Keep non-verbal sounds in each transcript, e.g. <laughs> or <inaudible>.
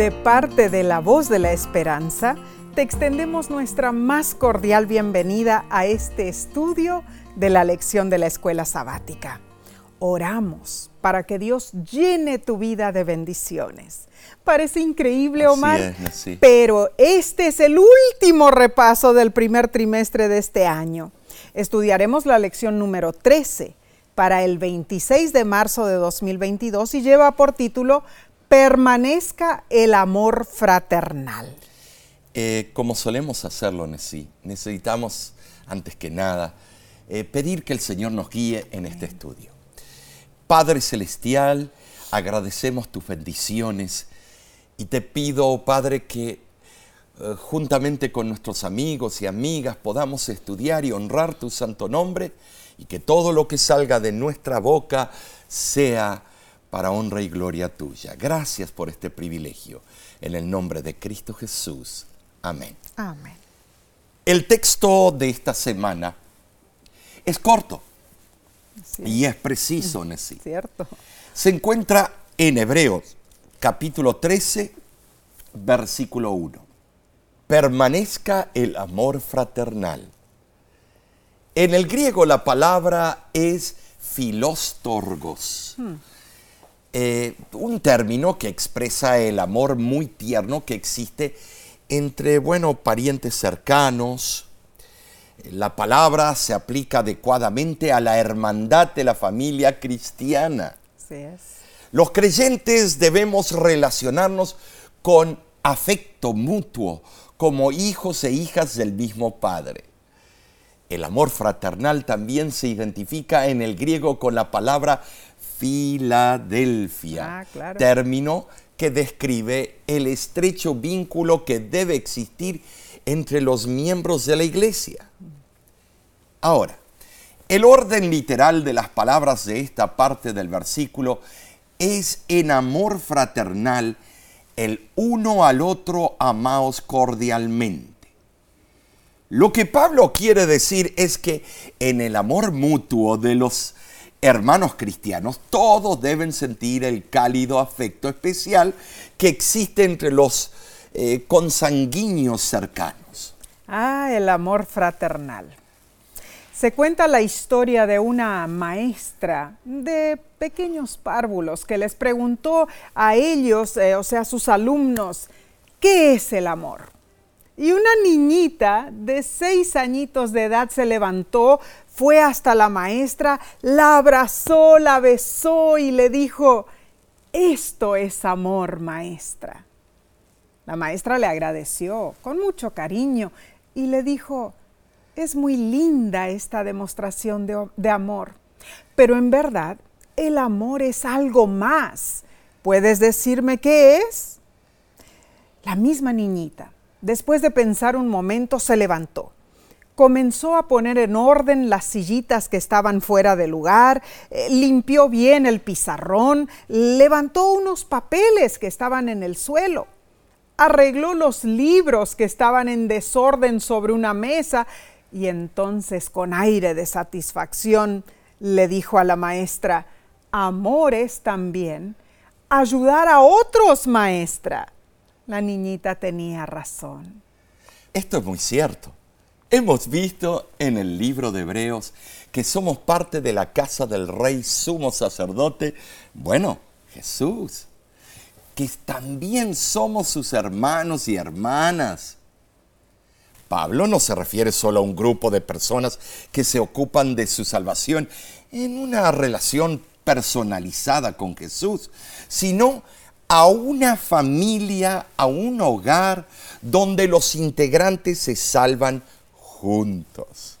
De parte de la voz de la esperanza, te extendemos nuestra más cordial bienvenida a este estudio de la lección de la escuela sabática. Oramos para que Dios llene tu vida de bendiciones. Parece increíble, Omar, pero este es el último repaso del primer trimestre de este año. Estudiaremos la lección número 13 para el 26 de marzo de 2022 y lleva por título Permanezca el amor fraternal. Eh, como solemos hacerlo, Nessie, necesitamos, antes que nada, eh, pedir que el Señor nos guíe en este estudio. Padre Celestial, agradecemos tus bendiciones y te pido, Padre, que eh, juntamente con nuestros amigos y amigas podamos estudiar y honrar tu santo nombre y que todo lo que salga de nuestra boca sea para honra y gloria tuya. Gracias por este privilegio. En el nombre de Cristo Jesús. Amén. Amén. El texto de esta semana es corto y es preciso, Nessie. <laughs> Cierto. Se encuentra en Hebreos, capítulo 13, versículo 1. Permanezca el amor fraternal. En el griego la palabra es filostorgos. Hmm. Eh, un término que expresa el amor muy tierno que existe entre, bueno, parientes cercanos. La palabra se aplica adecuadamente a la hermandad de la familia cristiana. Los creyentes debemos relacionarnos con afecto mutuo, como hijos e hijas del mismo Padre. El amor fraternal también se identifica en el griego con la palabra Filadelfia, ah, término que describe el estrecho vínculo que debe existir entre los miembros de la iglesia. Ahora, el orden literal de las palabras de esta parte del versículo es en amor fraternal, el uno al otro amaos cordialmente. Lo que Pablo quiere decir es que en el amor mutuo de los hermanos cristianos, todos deben sentir el cálido afecto especial que existe entre los eh, consanguíneos cercanos. Ah, el amor fraternal. Se cuenta la historia de una maestra de pequeños párvulos que les preguntó a ellos, eh, o sea, a sus alumnos, ¿qué es el amor? Y una niñita de seis añitos de edad se levantó, fue hasta la maestra, la abrazó, la besó y le dijo, esto es amor, maestra. La maestra le agradeció con mucho cariño y le dijo, es muy linda esta demostración de, de amor, pero en verdad el amor es algo más. ¿Puedes decirme qué es? La misma niñita Después de pensar un momento, se levantó. Comenzó a poner en orden las sillitas que estaban fuera de lugar, eh, limpió bien el pizarrón, levantó unos papeles que estaban en el suelo, arregló los libros que estaban en desorden sobre una mesa y entonces con aire de satisfacción le dijo a la maestra, amor es también ayudar a otros, maestra. La niñita tenía razón. Esto es muy cierto. Hemos visto en el libro de Hebreos que somos parte de la casa del rey sumo sacerdote, bueno, Jesús, que también somos sus hermanos y hermanas. Pablo no se refiere solo a un grupo de personas que se ocupan de su salvación en una relación personalizada con Jesús, sino a una familia, a un hogar donde los integrantes se salvan juntos.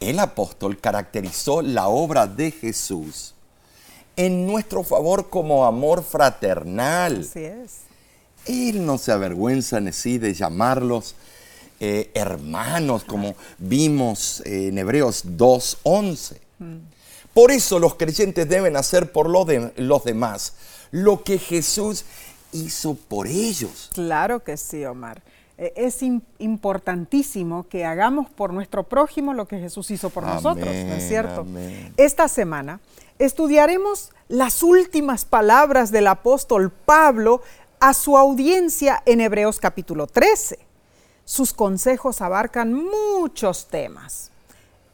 El apóstol caracterizó la obra de Jesús en nuestro favor como amor fraternal. Así es. Él no se avergüenza en sí de llamarlos eh, hermanos, como vimos en Hebreos 2.11. Mm. Por eso los creyentes deben hacer por de, los demás lo que Jesús hizo por ellos. Claro que sí, Omar. E, es importantísimo que hagamos por nuestro prójimo lo que Jesús hizo por nosotros, ¿no es cierto? Esta semana estudiaremos las últimas palabras del apóstol Pablo a su audiencia en Hebreos capítulo 13. Sus consejos abarcan muchos temas.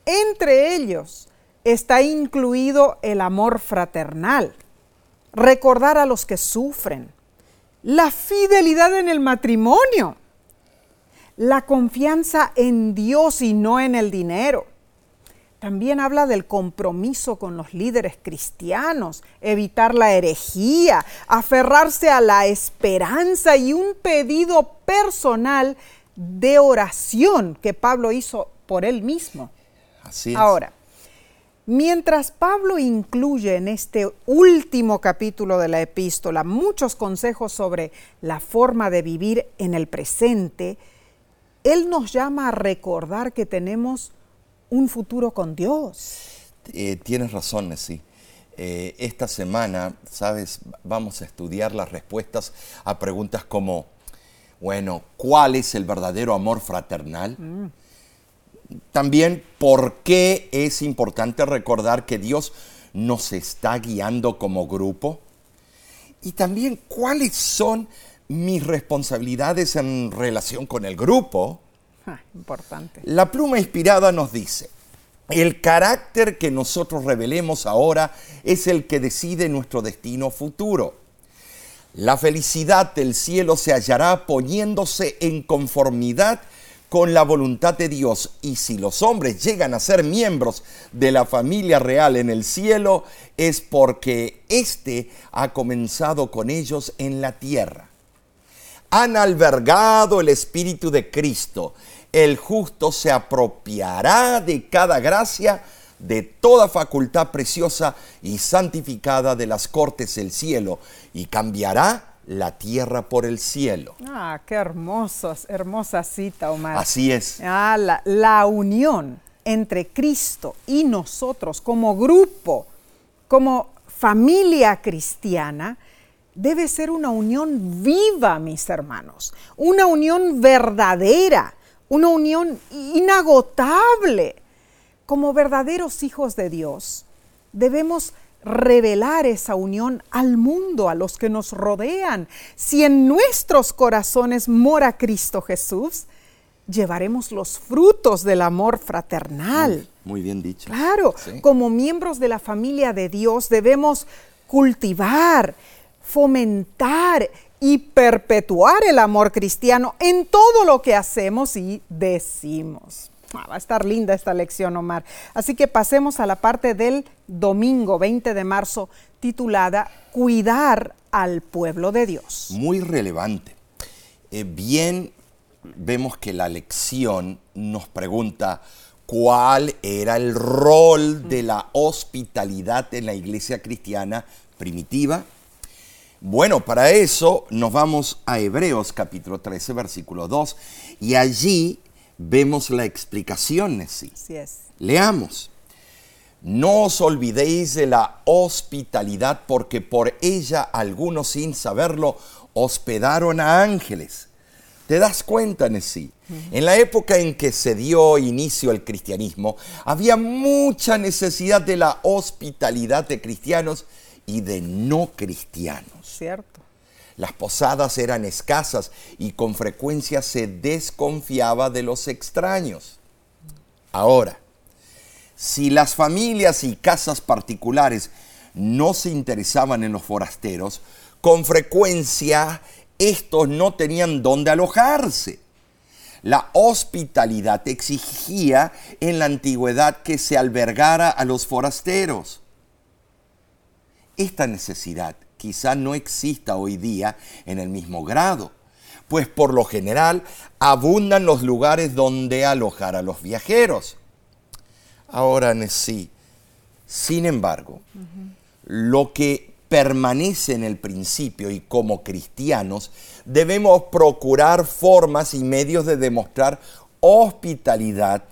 Entre ellos está incluido el amor fraternal, recordar a los que sufren, la fidelidad en el matrimonio, la confianza en Dios y no en el dinero. También habla del compromiso con los líderes cristianos, evitar la herejía, aferrarse a la esperanza y un pedido personal de oración que Pablo hizo por él mismo. Así es. Ahora, mientras Pablo incluye en este último capítulo de la epístola muchos consejos sobre la forma de vivir en el presente, él nos llama a recordar que tenemos un futuro con Dios. Eh, tienes razón, Nessie. Eh, esta semana, sabes, vamos a estudiar las respuestas a preguntas como, bueno, ¿cuál es el verdadero amor fraternal? También, ¿por qué es importante recordar que Dios nos está guiando como grupo? Y también, ¿cuáles son mis responsabilidades en relación con el grupo? Ah, importante. La pluma inspirada nos dice, el carácter que nosotros revelemos ahora es el que decide nuestro destino futuro. La felicidad del cielo se hallará poniéndose en conformidad con la voluntad de Dios. Y si los hombres llegan a ser miembros de la familia real en el cielo, es porque éste ha comenzado con ellos en la tierra. Han albergado el Espíritu de Cristo. El justo se apropiará de cada gracia, de toda facultad preciosa y santificada de las cortes del cielo, y cambiará la tierra por el cielo. Ah, qué hermosos, hermosa cita, Omar. Así es. Ah, la, la unión entre Cristo y nosotros como grupo, como familia cristiana, debe ser una unión viva, mis hermanos, una unión verdadera, una unión inagotable. Como verdaderos hijos de Dios, debemos revelar esa unión al mundo, a los que nos rodean. Si en nuestros corazones mora Cristo Jesús, llevaremos los frutos del amor fraternal. Muy bien dicho. Claro, Sí. como miembros de la familia de Dios debemos cultivar, fomentar y perpetuar el amor cristiano en todo lo que hacemos y decimos. Ah, va a estar linda esta lección, Omar. Así que pasemos a la parte del domingo 20 de marzo titulada Cuidar al pueblo de Dios. Muy relevante. Eh, bien, vemos que la lección nos pregunta cuál era el rol de la hospitalidad en la iglesia cristiana primitiva. Bueno, para eso nos vamos a Hebreos capítulo 13, versículo 2, y allí vemos la explicación, Nessie. Así es. Leamos. No os olvidéis de la hospitalidad, porque por ella algunos sin saberlo hospedaron a ángeles. ¿Te das cuenta, Nessie? En la época en que se dio inicio al cristianismo, había mucha necesidad de la hospitalidad de cristianos y de no cristianos. ¿Cierto? Las posadas eran escasas y con frecuencia se desconfiaba de los extraños. Ahora, si las familias y casas particulares no se interesaban en los forasteros, con frecuencia estos no tenían dónde alojarse. La hospitalidad exigía en la antigüedad que se albergara a los forasteros. Esta necesidad quizá no exista hoy día en el mismo grado, pues por lo general abundan los lugares donde alojar a los viajeros. Ahora, sí, sin embargo, lo que permanece en el principio y como cristianos debemos procurar formas y medios de demostrar hospitalidad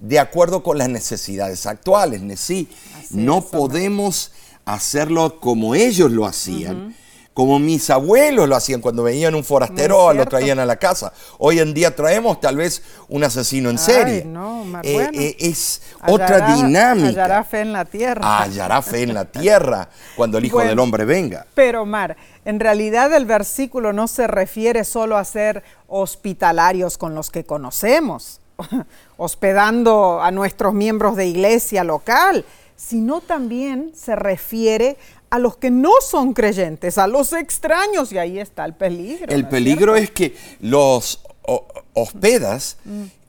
de acuerdo con las necesidades actuales. Sí, no podemos hacerlo como ellos lo hacían, como mis abuelos lo hacían cuando veían un forastero, lo traían a la casa. Hoy en día traemos tal vez un asesino en serie. no, eh, eh, es otra dinámica. Hallará fe en la tierra. Hallará fe en la tierra cuando el Hijo del Hombre venga. Pero, Mar, en realidad el versículo no se refiere solo a ser hospitalarios con los que conocemos, <laughs> hospedando a nuestros miembros de iglesia local, sino también se refiere a los que no son creyentes, a los extraños, y ahí está el peligro. El peligro es, que los hospedas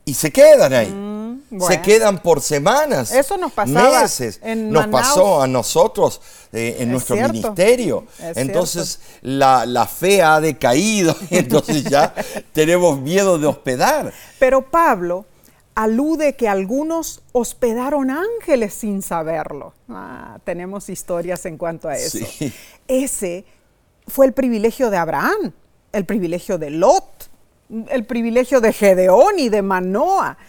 y se quedan ahí. Mm, se quedan por semanas. Eso nos pasaba meses. nos pasó a nosotros eh, en nuestro ministerio. entonces la, la, fe ha decaído, <laughs> entonces ya <laughs> tenemos miedo de hospedar. Pero Pablo alude que algunos hospedaron ángeles sin saberlo. Ah, tenemos historias en cuanto a eso. Ese fue el privilegio de Abraham, el privilegio de Lot, el privilegio de Gedeón y de Manoa.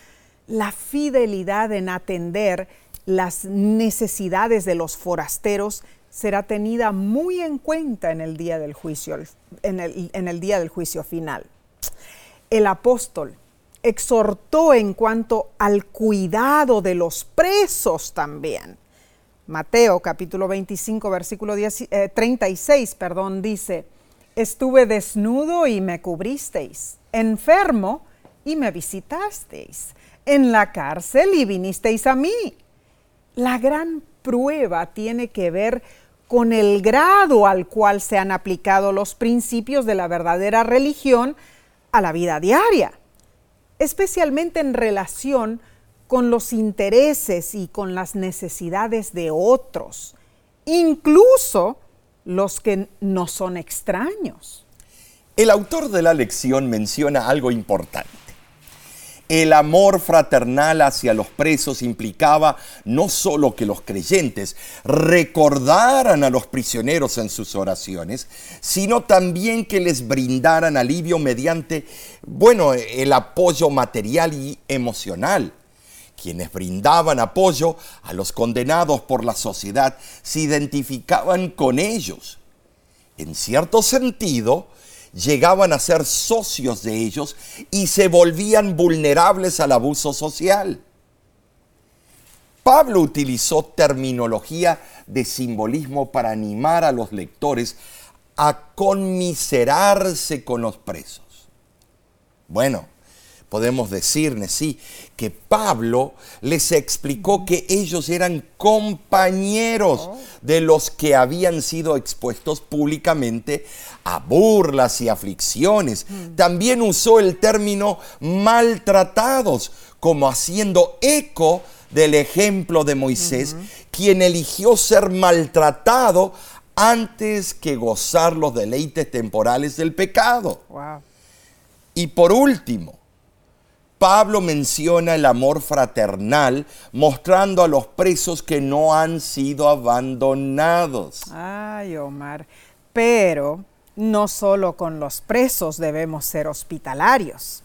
La fidelidad en atender las necesidades de los forasteros será tenida muy en cuenta en el día del juicio, en el, en el día del juicio final. El apóstol exhortó en cuanto al cuidado de los presos también. Mateo capítulo 25 versículo 36 eh, perdón, dice, estuve desnudo y me cubristeis, enfermo y me visitasteis, en la cárcel y vinisteis a mí. La gran prueba tiene que ver con el grado al cual se han aplicado los principios de la verdadera religión a la vida diaria especialmente en relación con los intereses y con las necesidades de otros, incluso los que no son extraños. El autor de la lección menciona algo importante. El amor fraternal hacia los presos implicaba no solo que los creyentes recordaran a los prisioneros en sus oraciones, sino también que les brindaran alivio mediante, bueno, el apoyo material y emocional. Quienes brindaban apoyo a los condenados por la sociedad se identificaban con ellos. En cierto sentido, llegaban a ser socios de ellos y se volvían vulnerables al abuso social. Pablo utilizó terminología de simbolismo para animar a los lectores a conmiserarse con los presos. Bueno, podemos decir, sí, que Pablo les explicó que ellos eran compañeros de los que habían sido expuestos públicamente a burlas y aflicciones. También usó el término maltratados, como haciendo eco del ejemplo de Moisés, quien eligió ser maltratado antes que gozar los deleites temporales del pecado. Y por último, Pablo menciona el amor fraternal, mostrando a los presos que no han sido abandonados. Ay, Omar, pero no solo con los presos debemos ser hospitalarios.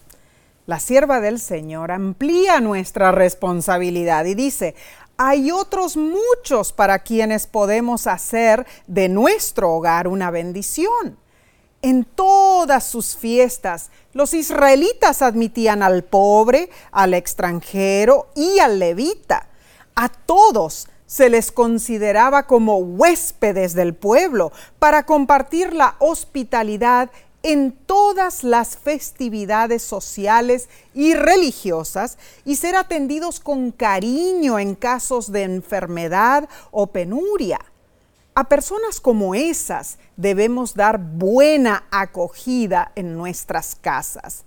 La sierva del Señor amplía nuestra responsabilidad y dice, hay otros muchos para quienes podemos hacer de nuestro hogar una bendición. En todas sus fiestas, los israelitas admitían al pobre, al extranjero y al levita. A todos se les consideraba como huéspedes del pueblo para compartir la hospitalidad en todas las festividades sociales y religiosas y ser atendidos con cariño en casos de enfermedad o penuria. A personas como esas debemos dar buena acogida en nuestras casas.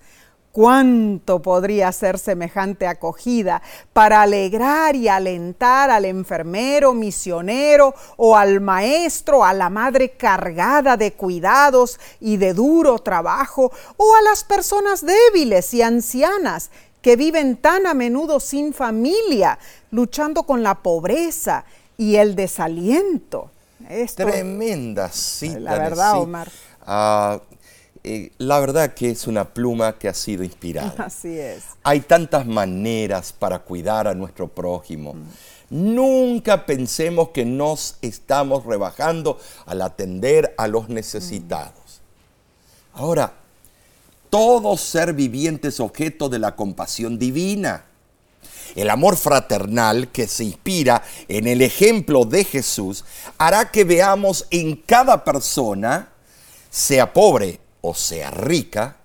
¿Cuánto podría ser semejante acogida para alegrar y alentar al enfermero, misionero o al maestro, a la madre cargada de cuidados y de duro trabajo, o a las personas débiles y ancianas que viven tan a menudo sin familia, luchando con la pobreza y el desaliento? Tremenda cita. La verdad, Omar. Ah, eh, la verdad que es una pluma que ha sido inspirada. <laughs> Así es. Hay tantas maneras para cuidar a nuestro prójimo. Mm. Nunca pensemos que nos estamos rebajando al atender a los necesitados. Ahora, todo ser viviente es objeto de la compasión divina. El amor fraternal que se inspira en el ejemplo de Jesús hará que veamos en cada persona, sea pobre o sea rica,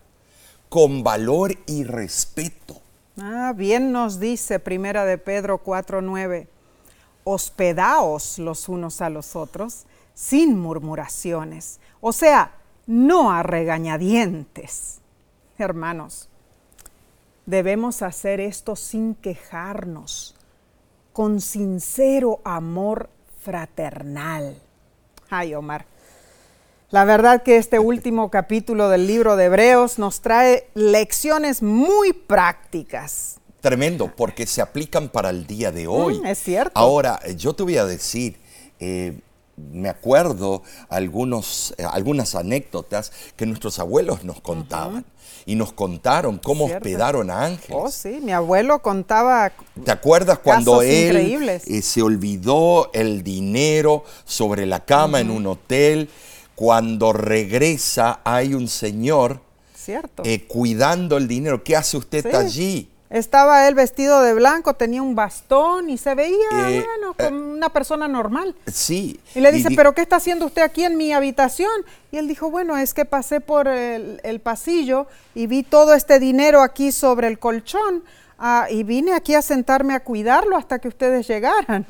con valor y respeto. Ah, bien nos dice Primera de Pedro 4:9. Hospedaos los unos a los otros sin murmuraciones, o sea, no a regañadientes. Hermanos, debemos hacer esto sin quejarnos, con sincero amor fraternal. Ay, Omar, la verdad que este último capítulo del libro de Hebreos nos trae lecciones muy prácticas. Tremendo, porque se aplican para el día de hoy. Mm, es cierto. Ahora, yo te voy a decir, eh, me acuerdo algunos, eh, algunas anécdotas que nuestros abuelos nos contaban. Y nos contaron cómo Cierto. hospedaron a ángeles. Oh, sí, mi abuelo contaba ¿Te acuerdas cuando él eh, se olvidó el dinero sobre la cama en un hotel? Cuando regresa hay un señor Cierto. eh, cuidando el dinero. ¿Qué hace usted Sí. allí? Estaba él vestido de blanco, tenía un bastón y se veía, Eh, bueno, como una persona normal. Sí. Y le dice, di- ¿pero qué está haciendo usted aquí en mi habitación? Y él dijo, bueno, es que pasé por el, el pasillo y vi todo este dinero aquí sobre el colchón ah, y vine aquí a sentarme a cuidarlo hasta que ustedes llegaran.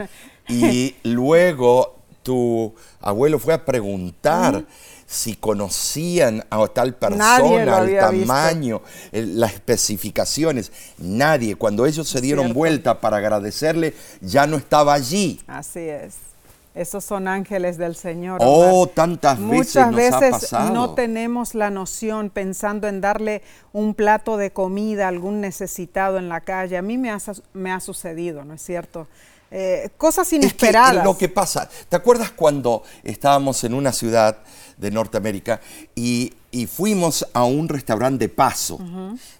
Y luego tu abuelo fue a preguntar si conocían a tal persona, visto. tamaño, el- las especificaciones. Nadie. Cuando ellos se dieron Cierto. vuelta para agradecerle, ya no estaba allí. Así es. Esos son ángeles del Señor. Oh, Omar. tantas veces Muchas nos veces ha pasado. no tenemos la noción pensando en darle un plato de comida a algún necesitado en la calle. A mí ha, me ha sucedido, ¿no es cierto? Eh, cosas Es que inesperadas. lo que pasa, ¿te acuerdas cuando estábamos en una ciudad de Norteamérica y, y fuimos a un restaurante de paso,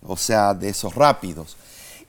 o sea, de esos rápidos,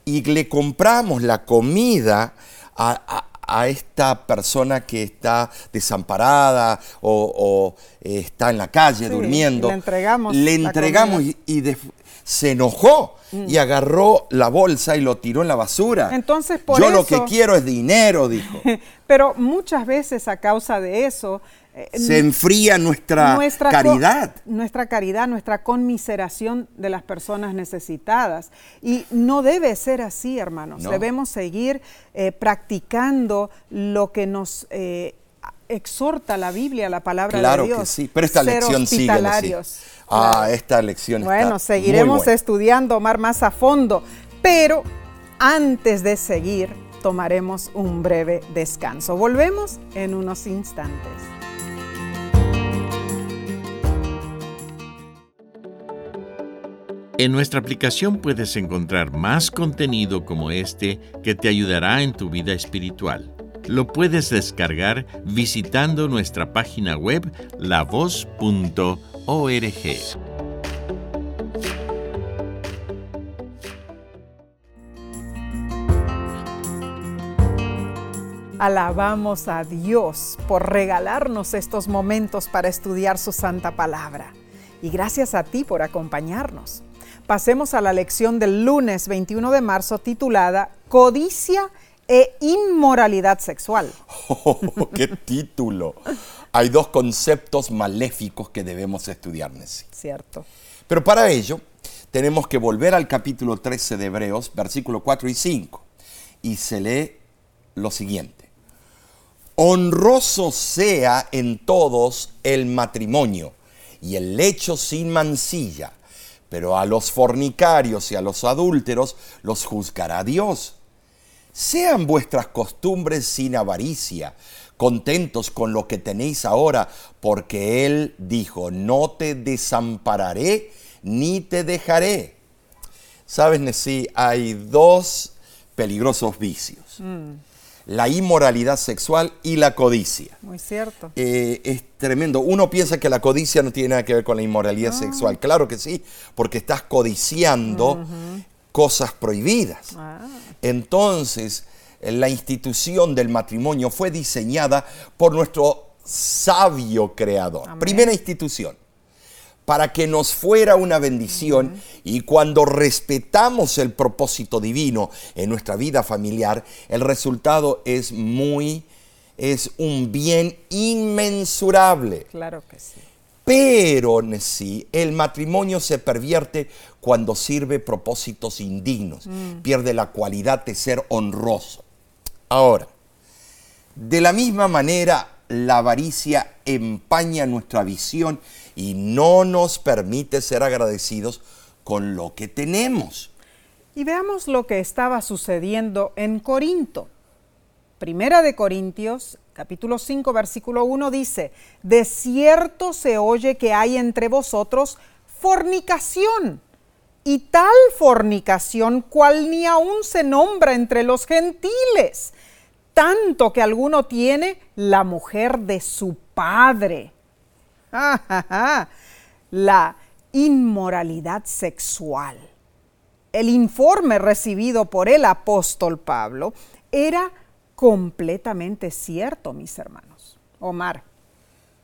y le compramos la comida a, a- a esta persona que está desamparada o, o, eh, está en la calle Sí, durmiendo? le entregamos Le entregamos y, y de- se enojó Mm. y agarró la bolsa y lo tiró en la basura. Entonces, por Yo lo que quiero es dinero, dijo. <laughs> Pero muchas veces a causa de eso... eh, Se enfría nuestra, caridad. nuestra caridad, nuestra conmiseración de las personas necesitadas. Y no debe ser así, hermanos. No. Debemos seguir eh, practicando lo que nos eh, exhorta la Biblia, la palabra Claro de Dios. que sí, pero esta Ser lección sigue. Hospitalarios. Ah, Claro. esta lección está Bueno, muy seguiremos buena. estudiando, Omar, más a fondo, pero antes de seguir, tomaremos un breve descanso. Volvemos en unos instantes. En nuestra aplicación puedes encontrar más contenido como este que te ayudará en tu vida espiritual. Lo puedes descargar visitando nuestra página web lavoz.org. Alabamos a Dios por regalarnos estos momentos para estudiar su santa palabra. Y gracias a ti por acompañarnos. Pasemos a la lección del lunes 21 de marzo titulada Codicia e inmoralidad sexual. Oh, <laughs> ¡Qué título! Hay dos conceptos maléficos que debemos estudiar, Nessie. Cierto. Pero para ello, tenemos que volver al capítulo 13 de Hebreos, versículo 4 y 5. Y se lee lo siguiente. Honroso sea en todos el matrimonio y el lecho sin mancilla, pero a los fornicarios y a los adúlteros los juzgará Dios. Sean vuestras costumbres sin avaricia, contentos con lo que tenéis ahora, porque Él dijo, no te desampararé ni te dejaré. Sabes, Nessie, hay dos peligrosos vicios. La inmoralidad sexual y la codicia. Muy cierto. Eh, es tremendo. Uno piensa que la codicia no tiene nada que ver con la inmoralidad sexual. Claro que sí, porque estás codiciando cosas prohibidas. Ah, Entonces, la institución del matrimonio fue diseñada por nuestro sabio creador. Amén. Primera institución, para que nos fuera una bendición y cuando respetamos el propósito divino en nuestra vida familiar, el resultado es muy, es un bien inmensurable. Claro que sí. Pero sí, el matrimonio se pervierte cuando sirve propósitos indignos, pierde la cualidad de ser honroso. Ahora, de la misma manera, la avaricia empaña nuestra visión y no nos permite ser agradecidos con lo que tenemos. Y veamos lo que estaba sucediendo en Corinto. Primera de Corintios, capítulo 5, versículo 1 dice, de cierto se oye que hay entre vosotros fornicación, y tal fornicación cual ni aún se nombra entre los gentiles, tanto que alguno tiene la mujer de su padre. <laughs> La inmoralidad sexual. El informe recibido por el apóstol Pablo era completamente cierto, mis hermanos. Omar,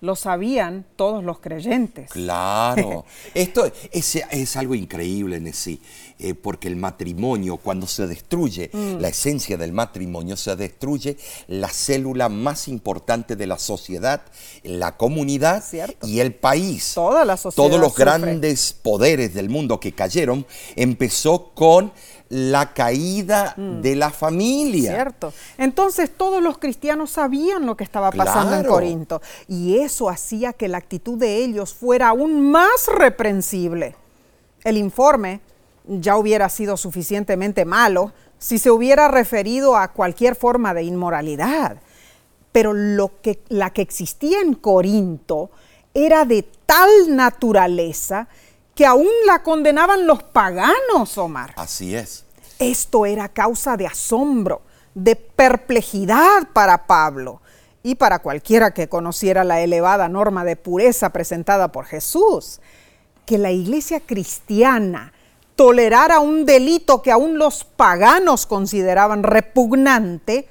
lo sabían todos los creyentes. Claro, <laughs> esto es, es algo increíble en sí, eh, porque el matrimonio, cuando se destruye Mm. la esencia del matrimonio, se destruye la célula más importante de la sociedad, la comunidad Cierto. y el país. Toda la sociedad Todos los sufre. grandes poderes del mundo que cayeron empezó con la caída de la familia. Mm. Cierto. Entonces todos los cristianos sabían lo que estaba pasando en. Corinto y eso hacía que la actitud de ellos fuera aún más reprensible. El informe ya hubiera sido suficientemente malo si se hubiera referido a cualquier forma de inmoralidad. Pero lo que, la que existía en Corinto era de tal naturaleza que aún la condenaban los paganos, Omar. Así es. Esto era causa de asombro, de perplejidad para Pablo y para cualquiera que conociera la elevada norma de pureza presentada por Jesús. Que la iglesia cristiana tolerara un delito que aún los paganos consideraban repugnante,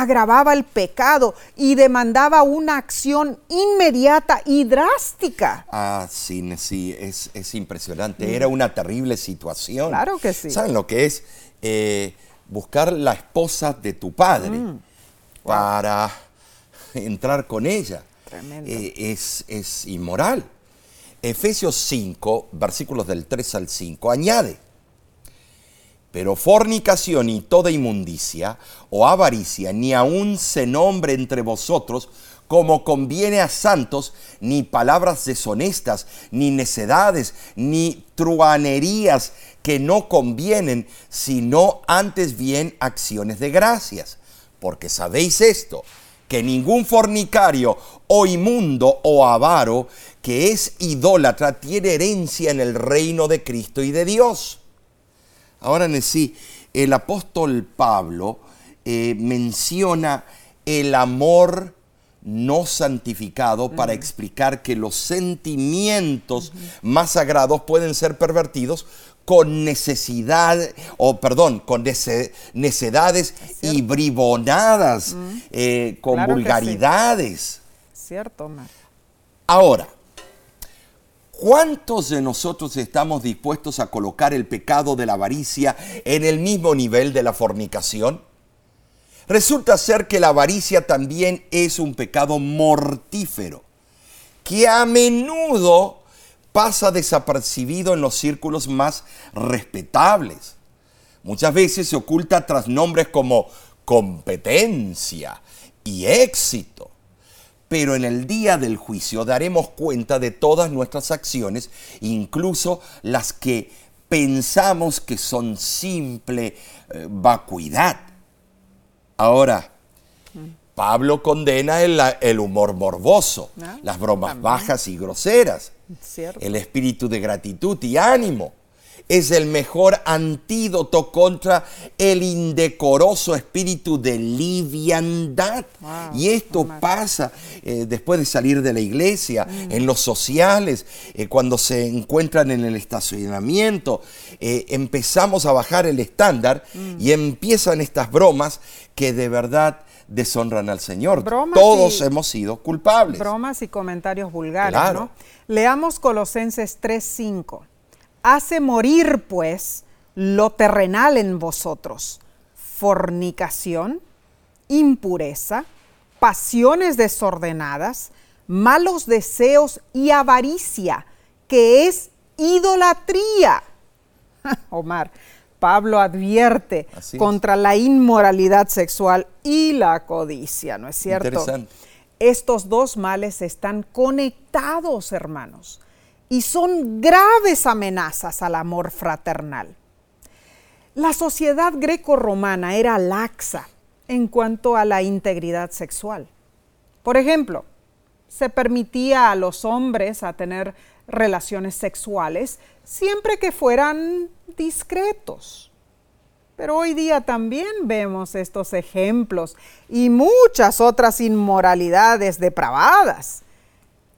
agravaba el pecado y demandaba una acción inmediata y drástica. Ah, sí, sí, es, es impresionante. Era una terrible situación. Mm. Claro que sí. ¿Saben lo que es eh, buscar la esposa de tu padre Mm. para entrar con ella? Tremendo. Eh, es, es inmoral. Efesios 5, versículos del 3 al 5, añade. Pero fornicación y toda inmundicia o avaricia ni aun se nombre entre vosotros como conviene a santos, ni palabras deshonestas, ni necedades, ni truanerías que no convienen, sino antes bien acciones de gracias. Porque sabéis esto, que ningún fornicario o inmundo o avaro que es idólatra tiene herencia en el reino de Cristo y de Dios. Ahora en sí, el apóstol Pablo eh, menciona el amor no santificado para explicar que los sentimientos más sagrados pueden ser pervertidos con necesidad, o perdón, con nece- necedades y bribonadas, eh, con Claro que sí. vulgaridades. ¿Cierto, Omar? Ahora, ¿cuántos de nosotros estamos dispuestos a colocar el pecado de la avaricia en el mismo nivel de la fornicación? Resulta ser que la avaricia también es un pecado mortífero, que a menudo pasa desapercibido en los círculos más respetables. Muchas veces se oculta tras nombres como competencia y éxito. Pero en el día del juicio daremos cuenta de todas nuestras acciones, incluso las que pensamos que son simple eh, vacuidad. Ahora, Pablo condena el, el humor morboso, Ah, las bromas también. bajas y groseras, Cierto. el espíritu de gratitud y ánimo, es el mejor antídoto contra el indecoroso espíritu de liviandad. y esto pasa eh, después de salir de la iglesia, mm. en los sociales, eh, cuando se encuentran en el estacionamiento. Eh, empezamos a bajar el estándar mm. y empiezan estas bromas que de verdad deshonran al Señor. Todos hemos sido culpables. Bromas y comentarios vulgares, ¿no? Leamos Colosenses 3:5 hace morir pues lo terrenal en vosotros, fornicación, impureza, pasiones desordenadas, malos deseos y avaricia, que es idolatría. <laughs> Omar, Pablo advierte contra la inmoralidad sexual y la codicia, ¿no es cierto? Estos dos males están conectados, hermanos y son graves amenazas al amor fraternal. La sociedad greco-romana era laxa en cuanto a la integridad sexual. Por ejemplo, se permitía a los hombres a tener relaciones sexuales siempre que fueran discretos. Pero hoy día también vemos estos ejemplos y muchas otras inmoralidades depravadas.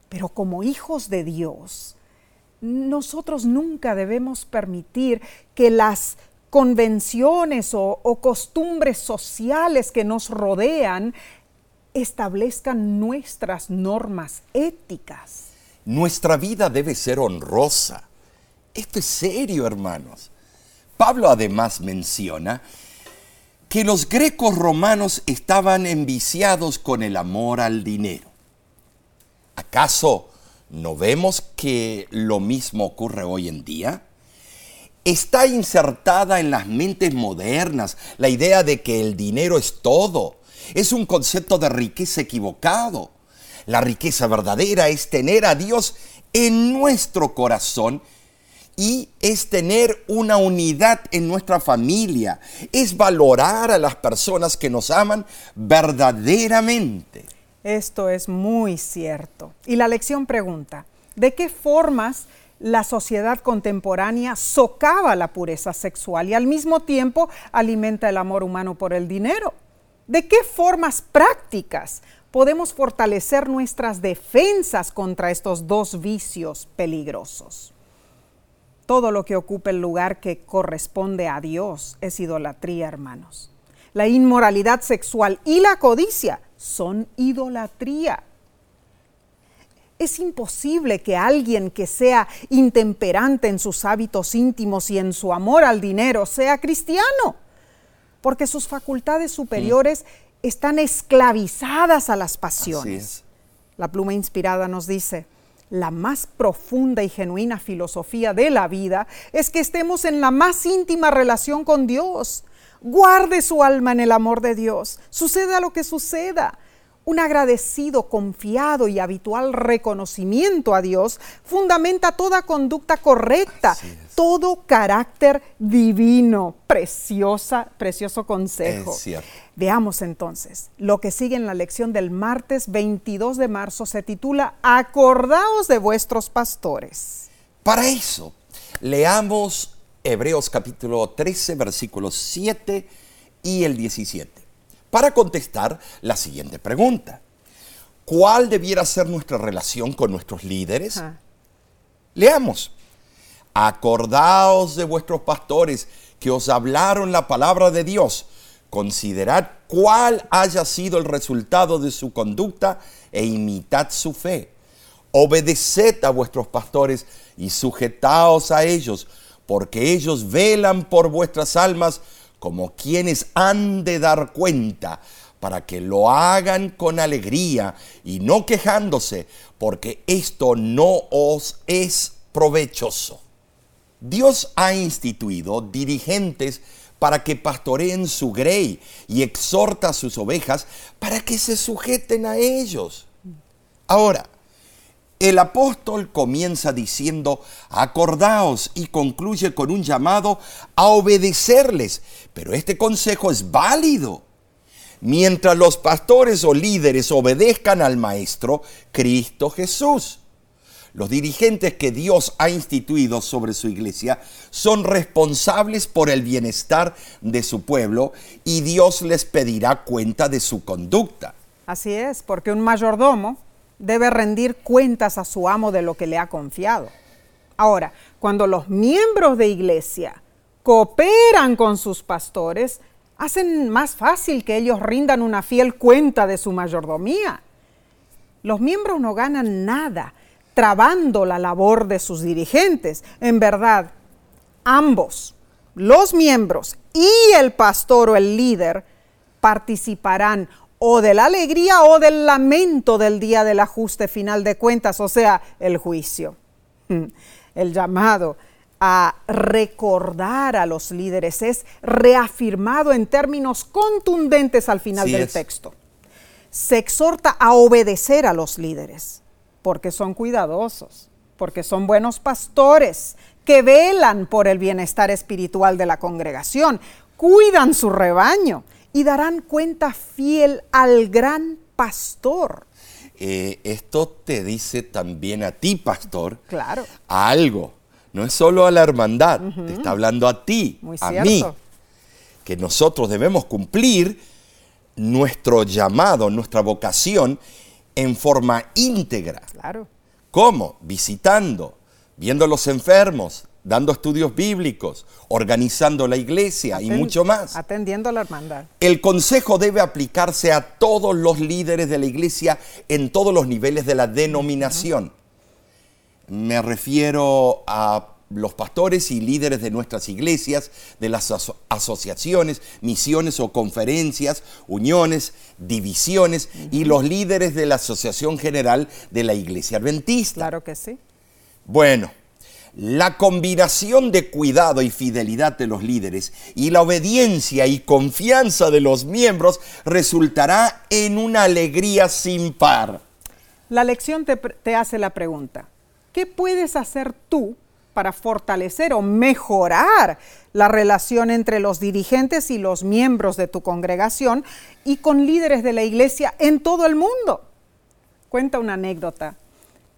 Pero como hijos de Dios, nosotros nunca debemos permitir que las convenciones o, costumbres sociales que nos rodean establezcan nuestras normas éticas. Nuestra vida debe ser honrosa. Esto es serio, hermanos. Pablo además menciona que los grecos romanos estaban enviciados con el amor al dinero. ¿Acaso ¿No vemos que lo mismo ocurre hoy en día? Está insertada en las mentes modernas la idea de que el dinero es todo. Es un concepto de riqueza equivocado. La riqueza verdadera es tener a Dios en nuestro corazón y es tener una unidad en nuestra familia, es valorar a las personas que nos aman verdaderamente. Esto es muy cierto. Y la lección pregunta, ¿de qué formas la sociedad contemporánea socava la pureza sexual y al mismo tiempo alimenta el amor humano por el dinero? ¿De qué formas prácticas podemos fortalecer nuestras defensas contra estos dos vicios peligrosos? Todo lo que ocupe el lugar que corresponde a Dios es idolatría, hermanos. La inmoralidad sexual y la codicia son idolatría. Es imposible que alguien que sea intemperante en sus hábitos íntimos y en su amor al dinero sea cristiano, porque sus facultades superiores están esclavizadas a las pasiones. La pluma inspirada nos dice, la más profunda y genuina filosofía de la vida es que estemos en la más íntima relación con Dios Guarde su alma en el amor de Dios, suceda lo que suceda. Un agradecido, confiado y habitual reconocimiento a Dios fundamenta toda conducta correcta, todo carácter divino. Preciosa, precioso consejo. Veamos entonces, lo que sigue en la lección del martes 22 de marzo se titula Acordaos de vuestros pastores. Para eso, leamos Hebreos capítulo 13, versículos 7 y el 17, para contestar la siguiente pregunta. ¿Cuál debiera ser nuestra relación con nuestros líderes? Leamos. Acordaos de vuestros pastores que os hablaron la palabra de Dios. Considerad cuál haya sido el resultado de su conducta e imitad su fe. Obedeced a vuestros pastores y sujetaos a ellos porque ellos velan por vuestras almas como quienes han de dar cuenta, para que lo hagan con alegría y no quejándose, porque esto no os es provechoso. Dios ha instituido dirigentes para que pastoreen su grey y exhorta a sus ovejas para que se sujeten a ellos. Ahora, el apóstol comienza diciendo, acordaos y concluye con un llamado a obedecerles, pero este consejo es válido. Mientras los pastores o líderes obedezcan al Maestro, Cristo Jesús. Los dirigentes que Dios ha instituido sobre su iglesia son responsables por el bienestar de su pueblo y Dios les pedirá cuenta de su conducta. Así es, porque un mayordomo debe rendir cuentas a su amo de lo que le ha confiado. Ahora, cuando los miembros de iglesia cooperan con sus pastores, hacen más fácil que ellos rindan una fiel cuenta de su mayordomía. Los miembros no ganan nada trabando la labor de sus dirigentes. En verdad, ambos, los miembros y el pastor o el líder, participarán o de la alegría o del lamento del día del ajuste final de cuentas, o sea, el juicio. <laughs> El llamado a recordar a los líderes es reafirmado en términos contundentes al final del texto. Se exhorta a obedecer a los líderes, porque son cuidadosos, porque son buenos pastores, que velan por el bienestar espiritual de la congregación, cuidan su rebaño y darán cuenta fiel al gran pastor. Eh, esto te dice también a ti, pastor, claro. a algo. No es solo a la hermandad, te está hablando a ti, a mí, que nosotros debemos cumplir nuestro llamado, nuestra vocación en forma íntegra. Claro. ¿Cómo? Visitando, viendo a los enfermos, dando estudios bíblicos, organizando la iglesia y mucho más. Atendiendo a la hermandad. El consejo debe aplicarse a todos los líderes de la iglesia en todos los niveles de la denominación. Me refiero a los pastores y líderes de nuestras iglesias, de las asociaciones, misiones o conferencias, uniones, divisiones y los líderes de la Asociación General de la Iglesia Adventista. Claro que sí. Bueno, la combinación de cuidado y fidelidad de los líderes y la obediencia y confianza de los miembros resultará en una alegría sin par. La lección te, hace la pregunta, ¿qué puedes hacer tú para fortalecer o mejorar la relación entre los dirigentes y los miembros de tu congregación y con líderes de la iglesia en todo el mundo? Cuenta una anécdota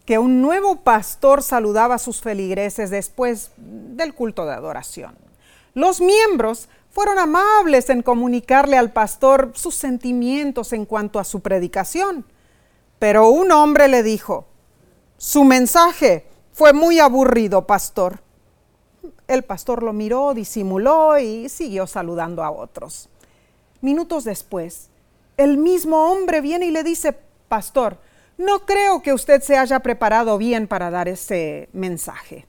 que un nuevo pastor saludaba a sus feligreses después del culto de adoración. Los miembros fueron amables en comunicarle al pastor sus sentimientos en cuanto a su predicación, pero un hombre le dijo, su mensaje fue muy aburrido, pastor. El pastor lo miró, disimuló y siguió saludando a otros. Minutos después, el mismo hombre viene y le dice, pastor, no creo que usted se haya preparado bien para dar ese mensaje.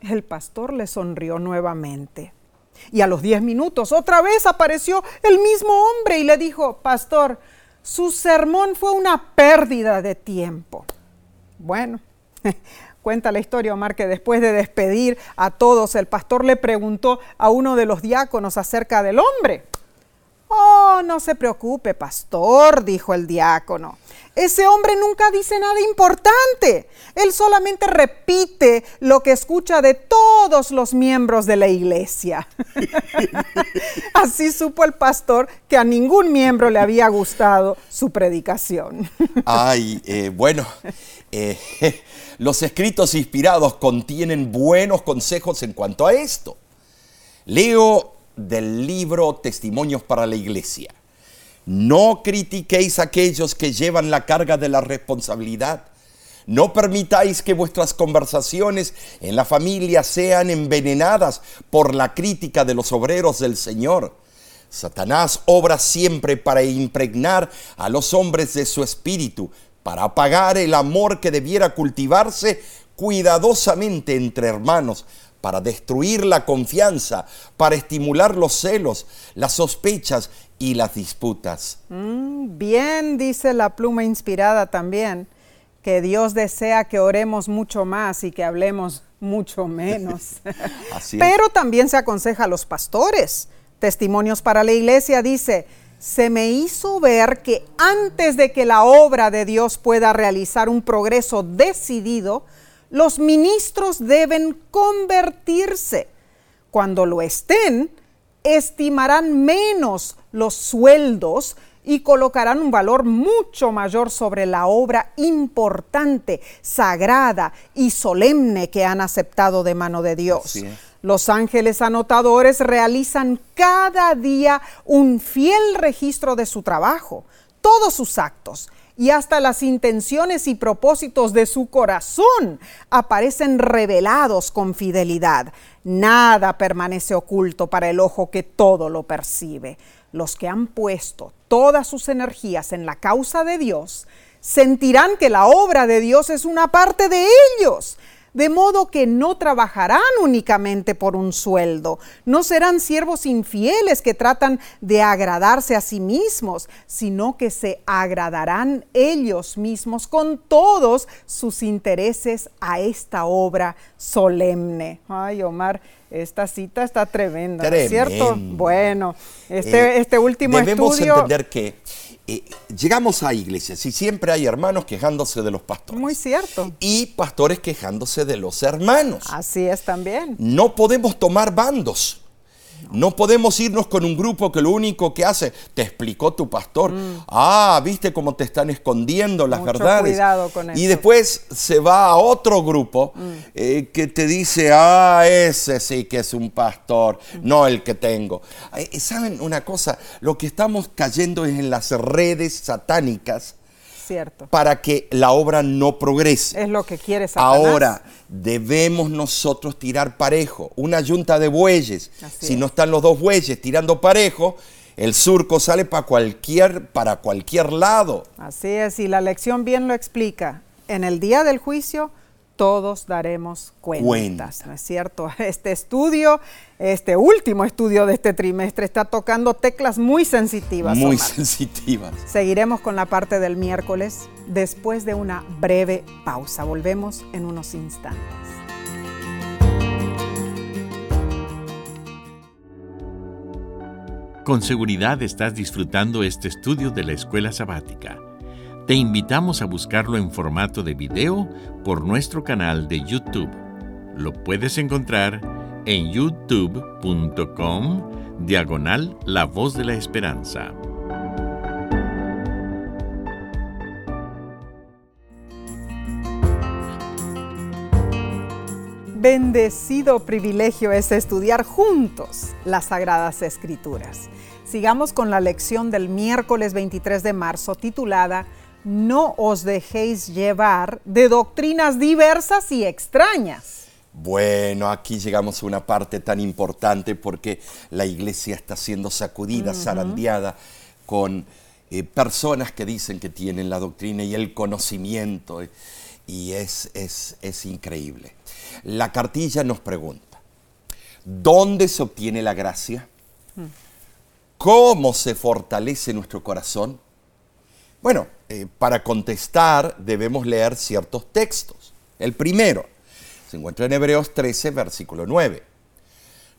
El pastor le sonrió nuevamente. Y a los diez minutos otra vez apareció el mismo hombre y le dijo, Pastor, su sermón fue una pérdida de tiempo. Bueno, <laughs> cuenta la historia, Omar, que después de despedir a todos, el pastor le preguntó a uno de los diáconos acerca del hombre. Oh, no se preocupe, pastor, dijo el diácono. Ese hombre nunca dice nada importante. Él solamente repite lo que escucha de todos los miembros de la iglesia. <laughs> Así supo el pastor que a ningún miembro le había gustado su predicación. <laughs> Ay, eh, bueno, eh, <laughs> los escritos inspirados contienen buenos consejos en cuanto a esto. Leo del libro Testimonios para la Iglesia. No critiquéis a aquellos que llevan la carga de la responsabilidad. No permitáis que vuestras conversaciones en la familia sean envenenadas por la crítica de los obreros del Señor. Satanás obra siempre para impregnar a los hombres de su espíritu, para apagar el amor que debiera cultivarse cuidadosamente entre hermanos, para destruir la confianza, para estimular los celos, las sospechas y las disputas. Mm, bien, dice la pluma inspirada también, que Dios desea que oremos mucho más y que hablemos mucho menos. <laughs> Pero también se aconseja a los pastores. Testimonios para la iglesia dice, se me hizo ver que antes de que la obra de Dios pueda realizar un progreso decidido, los ministros deben convertirse. Cuando lo estén, estimarán menos los sueldos y colocarán un valor mucho mayor sobre la obra importante, sagrada y solemne que han aceptado de mano de Dios. Los ángeles anotadores realizan cada día un fiel registro de su trabajo, todos sus actos y hasta las intenciones y propósitos de su corazón aparecen revelados con fidelidad. Nada permanece oculto para el ojo que todo lo percibe. Los que han puesto todas sus energías en la causa de Dios sentirán que la obra de Dios es una parte de ellos de modo que no trabajarán únicamente por un sueldo, no serán siervos infieles que tratan de agradarse a sí mismos, sino que se agradarán ellos mismos con todos sus intereses a esta obra solemne. Ay, Omar, esta cita está tremenda, ¿cierto? Bueno, este, eh, este último debemos entender que eh, llegamos a iglesias y siempre hay hermanos quejándose de los pastores. Muy cierto. Y pastores quejándose de los hermanos. Así es también. No podemos tomar bandos. No podemos irnos con un grupo que lo único que hace, te explicó tu pastor, mm. ah, viste cómo te están escondiendo las Mucho verdades. Cuidado con eso. Y después se va a otro grupo mm. eh, que te dice, ah, ese sí que es un pastor, mm. no el que tengo. ¿Saben una cosa? Lo que estamos cayendo es en las redes satánicas para que la obra no progrese. Es lo que quiere Ahora, debemos nosotros tirar parejo. Una yunta de bueyes. si no están los dos bueyes tirando parejo, el surco sale para cualquier, para cualquier lado. Así es, y la lección bien lo explica. En el día del juicio, todos daremos cuentas, ¿no es cierto? <laughs> Este estudio, este último estudio de este trimestre está tocando teclas muy sensitivas. Muy sensitivas. Seguiremos con la parte del miércoles después de una breve pausa. Volvemos en unos instantes. Con seguridad estás disfrutando este estudio de la escuela sabática. Te invitamos a buscarlo en formato de video por nuestro canal de YouTube. Lo puedes encontrar en youtube.com diagonal La Voz de la Esperanza. Bendecido privilegio es estudiar juntos las Sagradas Escrituras. Sigamos con la lección del miércoles 23 de marzo titulada no os dejéis llevar de doctrinas diversas y extrañas. Bueno, aquí llegamos a una parte tan importante porque la iglesia está siendo sacudida, zarandeada con eh, personas que dicen que tienen la doctrina y el conocimiento eh, y es, es increíble. La cartilla nos pregunta, ¿dónde se obtiene la gracia? Mm. ¿Cómo se fortalece nuestro corazón? Bueno, eh, para contestar debemos leer ciertos textos. El primero se encuentra en Hebreos 13, versículo 9.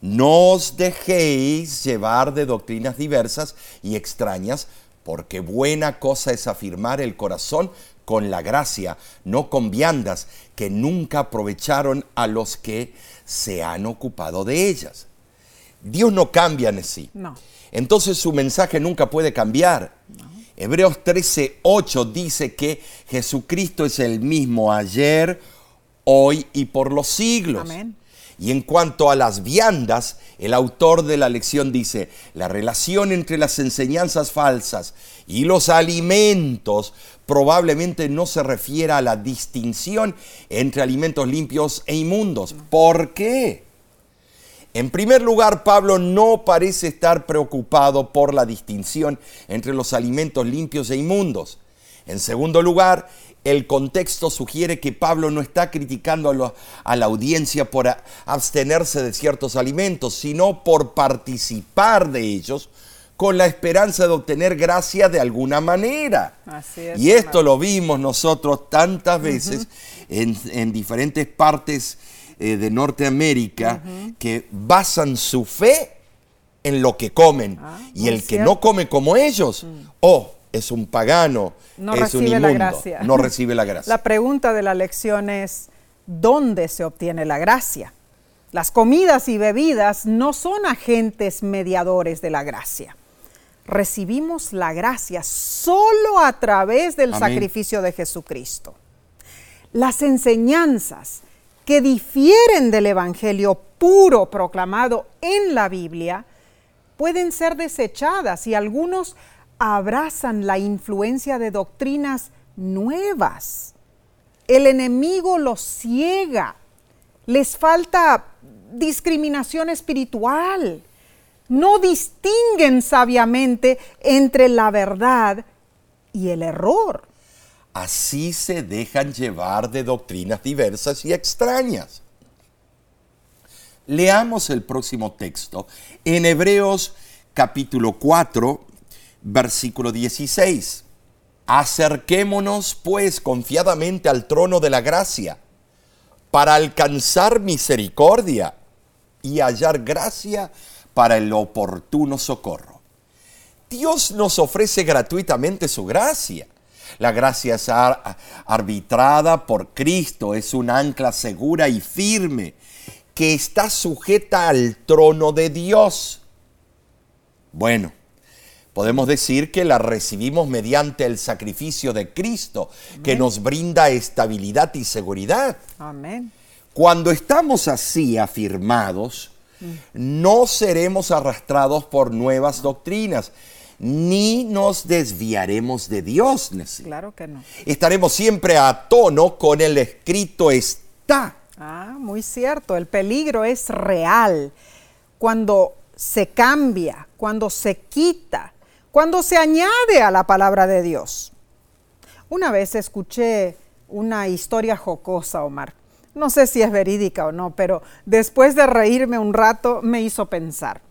No os dejéis llevar de doctrinas diversas y extrañas, porque buena cosa es afirmar el corazón con la gracia, no con viandas que nunca aprovecharon a los que se han ocupado de ellas. Dios no cambia en sí. No. Entonces su mensaje nunca puede cambiar. Hebreos 13, 8 dice que Jesucristo es el mismo ayer, hoy y por los siglos. Y en cuanto a las viandas, el autor de la lección dice, la relación entre las enseñanzas falsas y los alimentos probablemente no se refiera a la distinción entre alimentos limpios e inmundos. ¿Por qué? En primer lugar, Pablo no parece estar preocupado por la distinción entre los alimentos limpios e inmundos. En segundo lugar, el contexto sugiere que Pablo no está criticando a, la audiencia por abstenerse de ciertos alimentos, sino por participar de ellos con la esperanza de obtener gracia de alguna manera. y esto lo vimos nosotros tantas veces en, en diferentes partes eh, de Norteamérica que basan su fe en lo que comen. Ah, y el que no come como ellos, mm. oh, es un pagano, no es un inmundo, la gracia. no recibe la gracia. <laughs> La pregunta de la lección es, ¿dónde se obtiene la gracia? Las comidas y bebidas no son agentes mediadores de la gracia. recibimos la gracia solo a través del Amén. sacrificio de Jesucristo. Las enseñanzas que difieren del Evangelio puro proclamado en la Biblia pueden ser desechadas y algunos abrazan la influencia de doctrinas nuevas. El enemigo los ciega, les falta discriminación espiritual, no distinguen sabiamente entre la verdad y el error. Así se dejan llevar de doctrinas diversas y extrañas. Leamos el próximo texto en Hebreos capítulo 4, versículo 16. Acerquémonos pues confiadamente al trono de la gracia para alcanzar misericordia y hallar gracia para el oportuno socorro. Dios nos ofrece gratuitamente su gracia. La gracia es ar- arbitrada por Cristo, es un ancla segura y firme que está sujeta al trono de Dios. Bueno, podemos decir que la recibimos mediante el sacrificio de Cristo, que nos brinda estabilidad y seguridad. Amén. Cuando estamos así afirmados, no seremos arrastrados por nuevas doctrinas, ni nos desviaremos de Dios. Nessie. Claro que no. Estaremos siempre a tono con el escrito está. Ah, muy cierto. El peligro es real. Cuando se cambia, cuando se quita, cuando se añade a la palabra de Dios. Una vez escuché una historia jocosa, Omar. No sé si es verídica o no, pero después de reírme un rato me hizo pensar.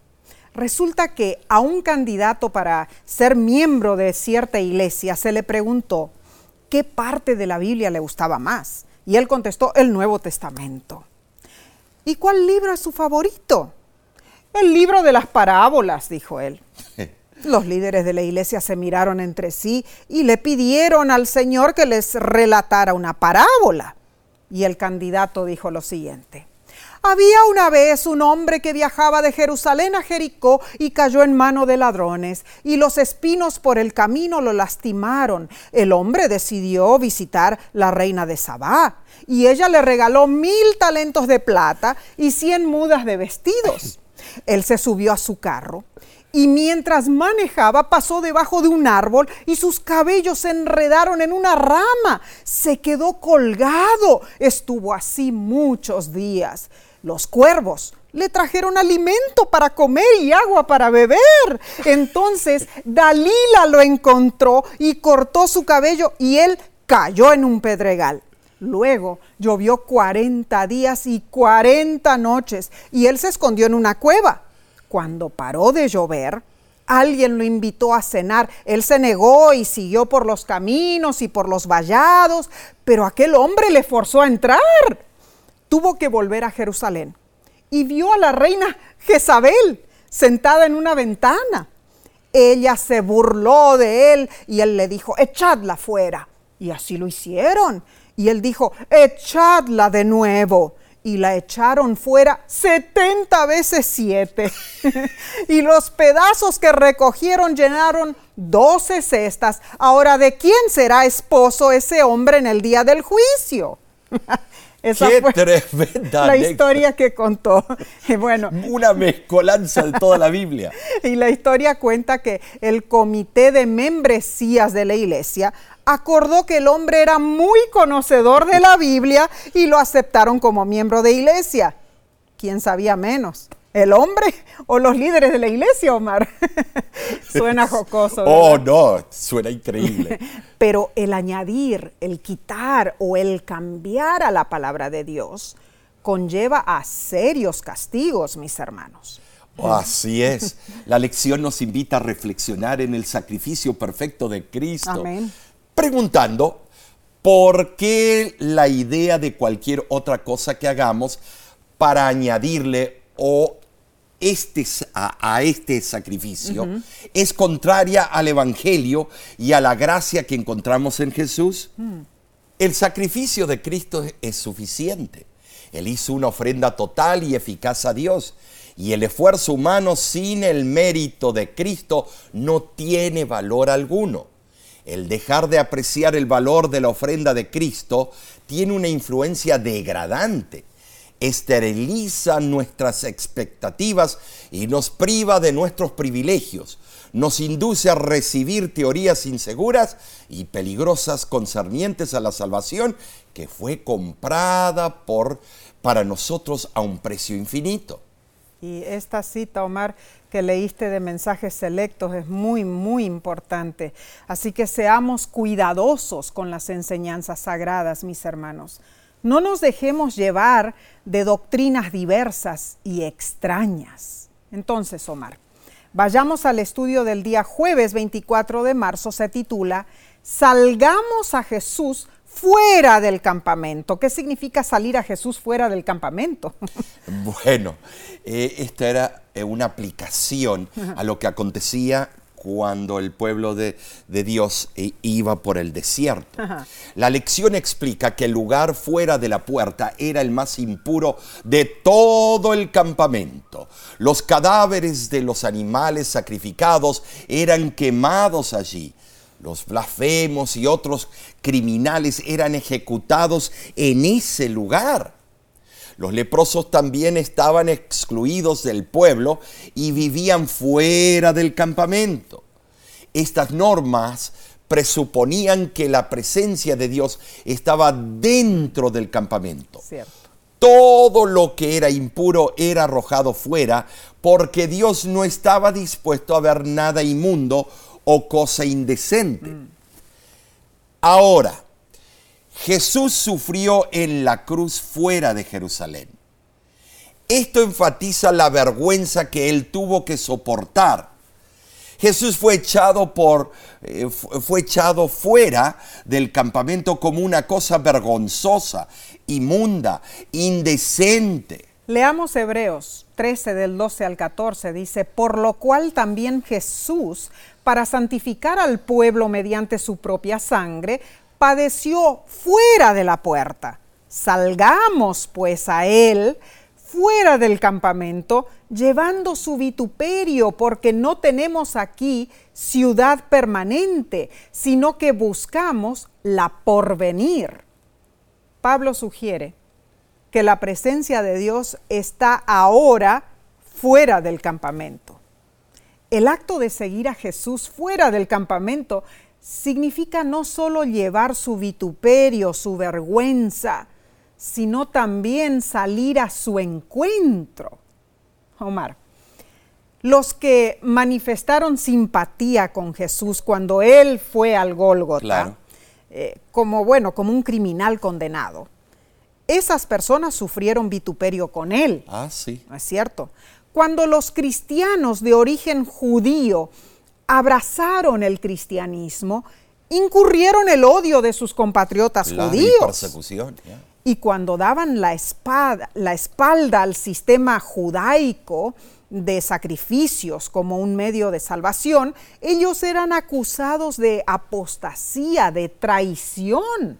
Resulta que a un candidato para ser miembro de cierta iglesia se le preguntó qué parte de la Biblia le gustaba más. Y él contestó el Nuevo Testamento. ¿Y cuál libro es su favorito? El libro de las parábolas, dijo él. <laughs> Los líderes de la iglesia se miraron entre sí y le pidieron al Señor que les relatara una parábola. Y el candidato dijo lo siguiente. Había una vez un hombre que viajaba de Jerusalén a Jericó y cayó en mano de ladrones, y los espinos por el camino lo lastimaron. El hombre decidió visitar la reina de Sabá, y ella le regaló mil talentos de plata y cien mudas de vestidos. <laughs> Él se subió a su carro y mientras manejaba pasó debajo de un árbol y sus cabellos se enredaron en una rama. Se quedó colgado. Estuvo así muchos días. Los cuervos le trajeron alimento para comer y agua para beber. Entonces Dalila lo encontró y cortó su cabello y él cayó en un pedregal. Luego llovió 40 días y 40 noches y él se escondió en una cueva. Cuando paró de llover, alguien lo invitó a cenar. Él se negó y siguió por los caminos y por los vallados, pero aquel hombre le forzó a entrar. Tuvo que volver a Jerusalén y vio a la reina Jezabel sentada en una ventana. Ella se burló de él y él le dijo, echadla fuera. Y así lo hicieron. Y él dijo, echadla de nuevo. Y la echaron fuera 70 veces 7. <laughs> y los pedazos que recogieron llenaron 12 cestas. Ahora, ¿de quién será esposo ese hombre en el día del juicio? <laughs> Esa Qué fue tremenda la anécdota. historia que contó. Y <laughs> bueno, Una mezcolanza de toda la Biblia. y la historia cuenta que el comité de membresías de la iglesia acordó que el hombre era muy conocedor de la Biblia y lo aceptaron como miembro de iglesia. ¿Quién sabía menos? ¿El hombre o los líderes de la iglesia, Omar? <laughs> Suena jocoso. Oh, no, suena increíble. <laughs> Pero el añadir, el quitar o el cambiar a la palabra de Dios conlleva a serios castigos, mis hermanos. Oh, así es. La lección nos invita a reflexionar en el sacrificio perfecto de Cristo. Amén. Preguntando, ¿por qué la idea de cualquier otra cosa que hagamos para añadirle o este, a, a este sacrificio es contraria al Evangelio y a la gracia que encontramos en Jesús? El sacrificio de Cristo es suficiente. Él hizo una ofrenda total y eficaz a Dios. Y el esfuerzo humano sin el mérito de Cristo no tiene valor alguno. El dejar de apreciar el valor de la ofrenda de Cristo tiene una influencia degradante. Esteriliza nuestras expectativas y nos priva de nuestros privilegios. Nos induce a recibir teorías inseguras y peligrosas concernientes a la salvación que fue comprada por, para nosotros a un precio infinito. Y esta cita, Omar, que leíste de mensajes selectos es muy, muy importante. Así que seamos cuidadosos con las enseñanzas sagradas, mis hermanos. No nos dejemos llevar de doctrinas diversas y extrañas. Entonces, Omar, vayamos al estudio del día jueves 24 de marzo. Se titula Salgamos a Jesús fuera del campamento. ¿Qué significa salir a Jesús fuera del campamento? <laughs> Bueno, eh, esta era eh, una aplicación a lo que acontecía cuando el pueblo de, Dios eh, iba por el desierto. La lección explica que el lugar fuera de la puerta era el más impuro de todo el campamento. Los cadáveres de los animales sacrificados eran quemados allí. Los blasfemos y otros criminales eran ejecutados en ese lugar. Los leprosos también estaban excluidos del pueblo y vivían fuera del campamento. Estas normas presuponían que la presencia de Dios estaba dentro del campamento. Todo lo que era impuro era arrojado fuera porque Dios no estaba dispuesto a ver nada inmundo o cosa indecente. Ahora, Jesús sufrió en la cruz fuera de Jerusalén. Esto enfatiza la vergüenza que él tuvo que soportar. Jesús fue echado por eh, fue echado fuera del campamento como una cosa vergonzosa, inmunda, indecente. Leamos Hebreos 13 del 12 al 14 dice, "Por lo cual también Jesús para santificar al pueblo mediante su propia sangre, padeció fuera de la puerta. Salgamos pues a él fuera del campamento, llevando su vituperio, porque no tenemos aquí ciudad permanente, sino que buscamos la porvenir. Pablo sugiere que la presencia de Dios está ahora fuera del campamento. El acto de seguir a Jesús fuera del campamento significa no solo llevar su vituperio, su vergüenza, sino también salir a su encuentro. Omar, los que manifestaron simpatía con Jesús cuando él fue al Gólgota, eh, como bueno, como un criminal condenado, esas personas sufrieron vituperio con él. Ah, sí. ¿No es cierto? Cuando los cristianos de origen judío abrazaron el cristianismo, incurrieron el odio de sus compatriotas judíos. Y cuando daban la, espada, la espalda al sistema judaico de sacrificios como un medio de salvación, ellos eran acusados de apostasía, de traición.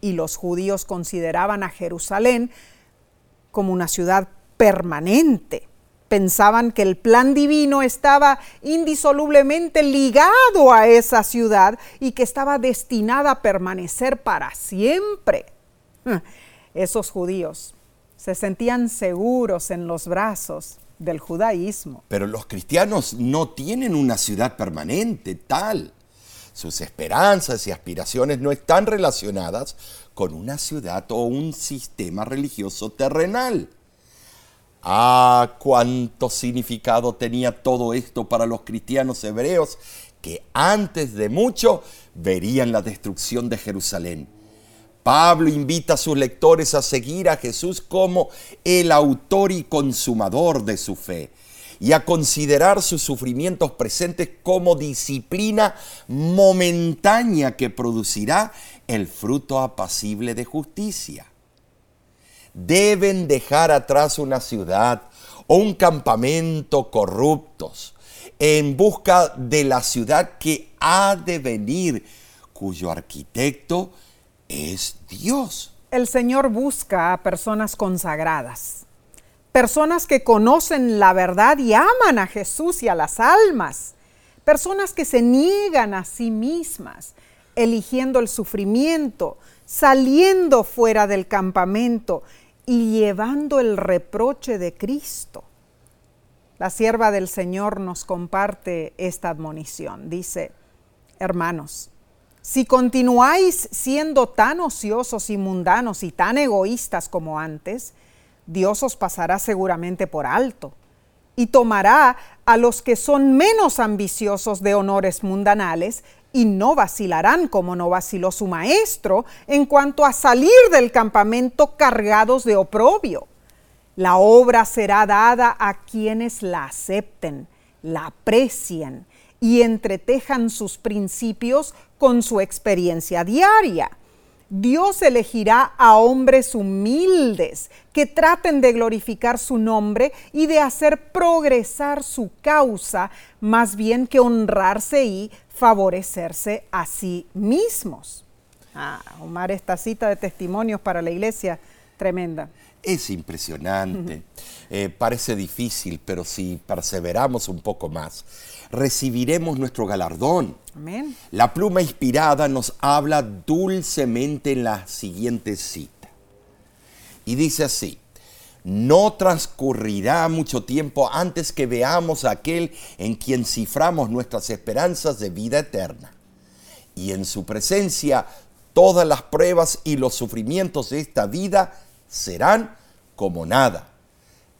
Y los judíos consideraban a Jerusalén como una ciudad permanente. Pensaban que el plan divino estaba indisolublemente ligado a esa ciudad y que estaba destinada a permanecer para siempre. Esos judíos se sentían seguros en los brazos del judaísmo. Pero los cristianos no tienen una ciudad permanente tal. Sus esperanzas y aspiraciones no están relacionadas con una ciudad o un sistema religioso terrenal. Ah, cuánto significado tenía todo esto para los cristianos hebreos que antes de mucho verían la destrucción de Jerusalén. Pablo invita a sus lectores a seguir a Jesús como el autor y consumador de su fe y a considerar sus sufrimientos presentes como disciplina momentánea que producirá el fruto apacible de justicia deben dejar atrás una ciudad o un campamento corruptos en busca de la ciudad que ha de venir, cuyo arquitecto es Dios. El Señor busca a personas consagradas, personas que conocen la verdad y aman a Jesús y a las almas, personas que se niegan a sí mismas, eligiendo el sufrimiento, saliendo fuera del campamento y llevando el reproche de Cristo. La sierva del Señor nos comparte esta admonición. Dice, hermanos, si continuáis siendo tan ociosos y mundanos y tan egoístas como antes, Dios os pasará seguramente por alto y tomará a los que son menos ambiciosos de honores mundanales y no vacilarán como no vaciló su maestro en cuanto a salir del campamento cargados de oprobio. La obra será dada a quienes la acepten, la aprecien y entretejan sus principios con su experiencia diaria. Dios elegirá a hombres humildes que traten de glorificar su nombre y de hacer progresar su causa más bien que honrarse y favorecerse a sí mismos. Ah, Omar, esta cita de testimonios para la iglesia, tremenda. Es impresionante. Eh, parece difícil, pero si perseveramos un poco más, recibiremos nuestro galardón. Amén. La pluma inspirada nos habla dulcemente en la siguiente cita. Y dice así, no transcurrirá mucho tiempo antes que veamos a aquel en quien ciframos nuestras esperanzas de vida eterna. Y en su presencia todas las pruebas y los sufrimientos de esta vida serán como nada.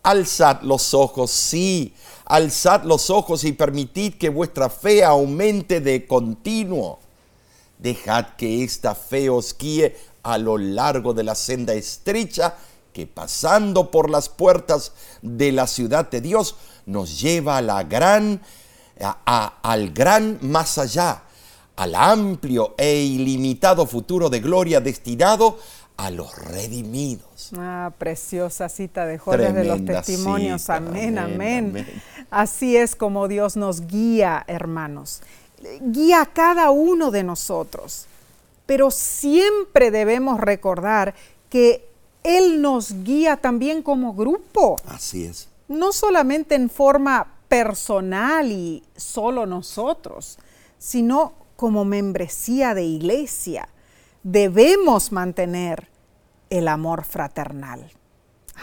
Alzad los ojos, sí, alzad los ojos y permitid que vuestra fe aumente de continuo. Dejad que esta fe os guíe a lo largo de la senda estrecha que pasando por las puertas de la ciudad de Dios nos lleva a la gran, al gran más allá, al amplio e ilimitado futuro de gloria destinado a los redimidos. Ah, preciosa cita de Jorge de los testimonios. amén, amén, Así es como Dios nos guía, hermanos. Guía a cada uno de nosotros. Pero siempre debemos recordar que Él nos guía también como grupo. Así es. No solamente en forma personal y solo nosotros, sino como membresía de iglesia debemos mantener el amor fraternal.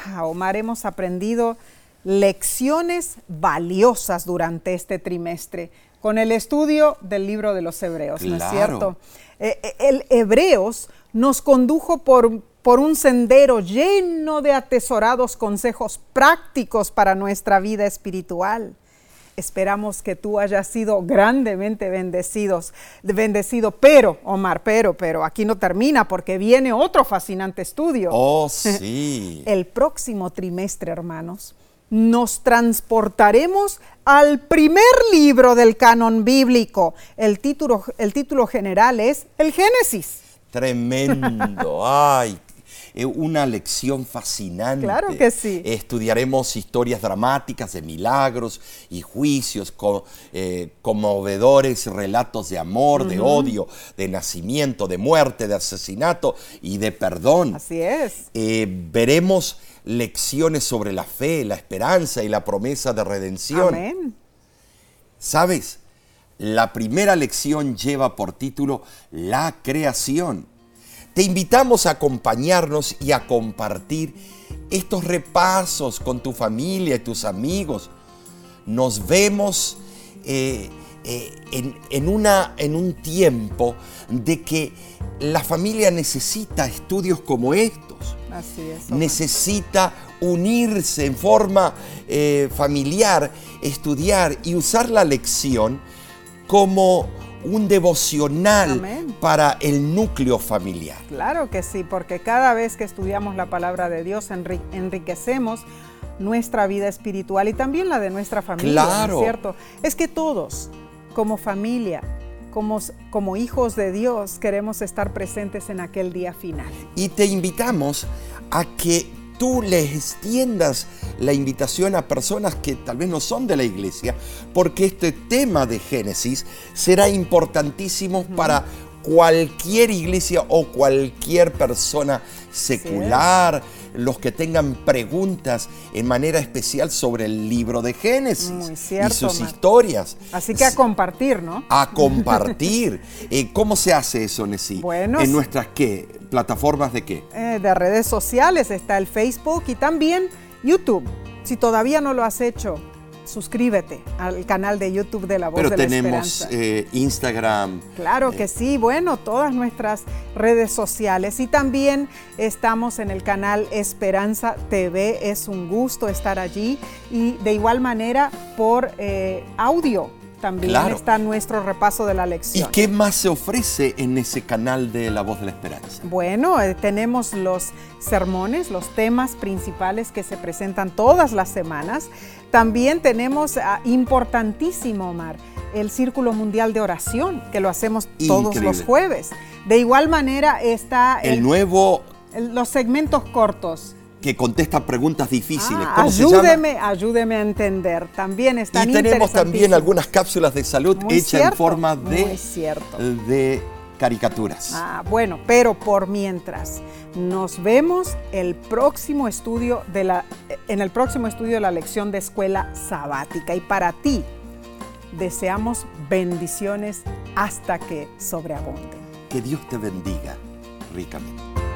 Ah, Omar, hemos aprendido lecciones valiosas durante este trimestre con el estudio del libro de los Hebreos, ¿no es cierto? Eh, eh, el Hebreos nos condujo por, por un sendero lleno de atesorados consejos prácticos para nuestra vida espiritual. Esperamos que tú hayas sido grandemente bendecidos, bendecido, pero, Omar, pero, pero, aquí no termina porque viene otro fascinante estudio. Oh, <laughs> sí. El próximo trimestre, hermanos, nos transportaremos al primer libro del canon bíblico. El título, el título general es El Génesis. Tremendo. Ay, una lección fascinante. Claro que sí. Estudiaremos historias dramáticas de milagros y juicios, eh, conmovedores relatos de amor, de odio, de nacimiento, de muerte, de asesinato y de perdón. Así es. Eh, veremos lecciones sobre la fe, la esperanza y la promesa de redención. Amén. ¿Sabes? La primera lección lleva por título La creación. Te invitamos a acompañarnos y a compartir estos repasos con tu familia y tus amigos. Nos vemos eh, eh, en, una, en un tiempo de que la familia necesita estudios como estos. Así es. Necesita unirse en forma eh, familiar, estudiar y usar la lección como un devocional para el núcleo familiar. Claro que sí, porque cada vez que estudiamos la palabra de Dios enriquecemos nuestra vida espiritual y también la de nuestra familia, claro. es cierto? Es que todos, como familia, como, como, hijos de Dios, queremos estar presentes en aquel día final. Y te invitamos a que tú les extiendas la invitación a personas que tal vez no son de la iglesia, porque este tema de Génesis será importantísimo para cualquier iglesia o cualquier persona secular, los que tengan preguntas en manera especial sobre el libro de Génesis cierto, y sus Mar. historias. Así que a compartir, ¿no? A compartir. <laughs> Eh, ¿Cómo se hace eso, Nessie? Bueno, ¿En nuestras qué? ¿Plataformas de qué? Eh, de redes sociales está el Facebook y también YouTube. Si todavía no lo has hecho, suscríbete al canal de YouTube de La Voz Pero de la tenemos Esperanza. eh, Instagram. Claro que sí, bueno, todas nuestras redes sociales y también estamos en el canal Esperanza TV, es un gusto estar allí y de igual manera por eh, audio también Claro. está nuestro repaso de la ¿Y lección. qué más se ofrece en ese canal de La Voz de la Esperanza? Bueno, eh, tenemos los sermones, los temas principales que se presentan todas las semanas. También tenemos, importantísimo, Omar, el Círculo Mundial de Oración, que lo hacemos todos Increíble. los jueves. De igual manera está El el- nuevo el- los segmentos cortos. que contesta preguntas difíciles. Ah, ¿Cómo se llama? ayúdeme, ayúdeme a entender. También están Y tenemos también algunas cápsulas de salud hechas en forma de, cierto. de caricaturas. Ah, bueno, pero por mientras, nos vemos el próximo estudio de la, en el próximo estudio de la lección de escuela sabática. Y para ti, deseamos bendiciones hasta que sobreabunden. Que Dios te bendiga ricamente.